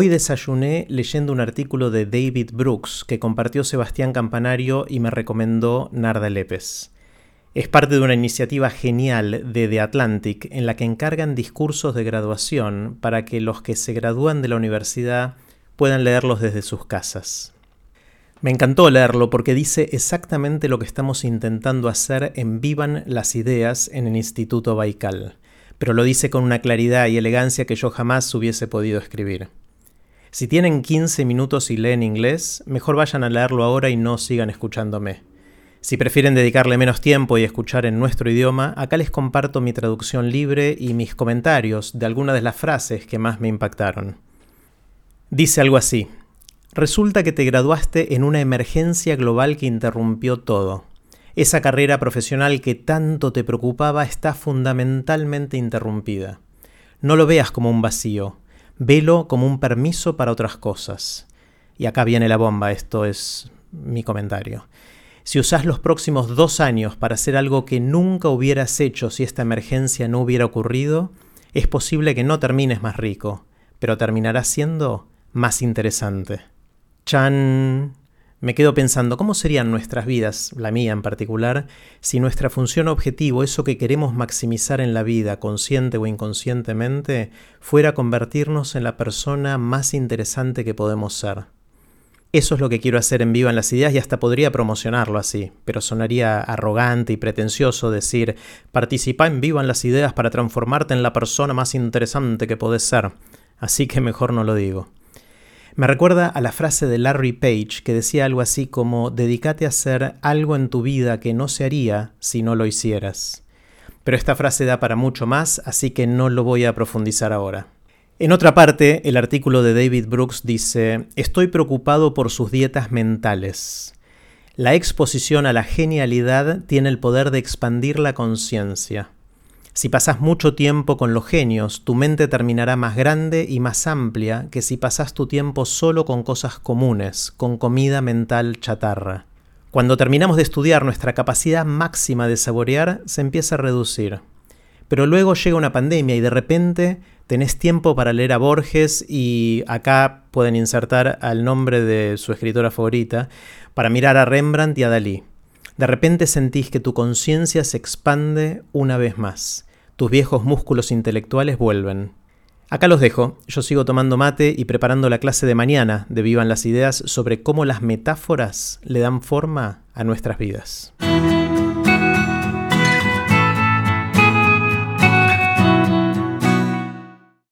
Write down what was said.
Hoy desayuné leyendo un artículo de David Brooks que compartió Sebastián Campanario y me recomendó Narda Lépez. Es parte de una iniciativa genial de The Atlantic en la que encargan discursos de graduación para que los que se gradúan de la universidad puedan leerlos desde sus casas. Me encantó leerlo porque dice exactamente lo que estamos intentando hacer en Vivan las Ideas en el Instituto Baikal, pero lo dice con una claridad y elegancia que yo jamás hubiese podido escribir. Si tienen 15 minutos y leen inglés, mejor vayan a leerlo ahora y no sigan escuchándome. Si prefieren dedicarle menos tiempo y escuchar en nuestro idioma, acá les comparto mi traducción libre y mis comentarios de algunas de las frases que más me impactaron. Dice algo así. Resulta que te graduaste en una emergencia global que interrumpió todo. Esa carrera profesional que tanto te preocupaba está fundamentalmente interrumpida. No lo veas como un vacío, Velo como un permiso para otras cosas. Y acá viene la bomba, esto es mi comentario. Si usás los próximos dos años para hacer algo que nunca hubieras hecho si esta emergencia no hubiera ocurrido, es posible que no termines más rico, pero terminarás siendo más interesante. Chan. Me quedo pensando cómo serían nuestras vidas, la mía en particular, si nuestra función objetivo, eso que queremos maximizar en la vida, consciente o inconscientemente, fuera convertirnos en la persona más interesante que podemos ser. Eso es lo que quiero hacer en Viva en las Ideas y hasta podría promocionarlo así, pero sonaría arrogante y pretencioso decir, participa en Viva en las Ideas para transformarte en la persona más interesante que podés ser, así que mejor no lo digo. Me recuerda a la frase de Larry Page que decía algo así como dedícate a hacer algo en tu vida que no se haría si no lo hicieras. Pero esta frase da para mucho más, así que no lo voy a profundizar ahora. En otra parte, el artículo de David Brooks dice, estoy preocupado por sus dietas mentales. La exposición a la genialidad tiene el poder de expandir la conciencia. Si pasas mucho tiempo con los genios, tu mente terminará más grande y más amplia que si pasas tu tiempo solo con cosas comunes, con comida mental chatarra. Cuando terminamos de estudiar, nuestra capacidad máxima de saborear se empieza a reducir. Pero luego llega una pandemia y de repente tenés tiempo para leer a Borges y acá pueden insertar al nombre de su escritora favorita, para mirar a Rembrandt y a Dalí. De repente sentís que tu conciencia se expande una vez más tus viejos músculos intelectuales vuelven. Acá los dejo, yo sigo tomando mate y preparando la clase de mañana de Vivan las Ideas sobre cómo las metáforas le dan forma a nuestras vidas.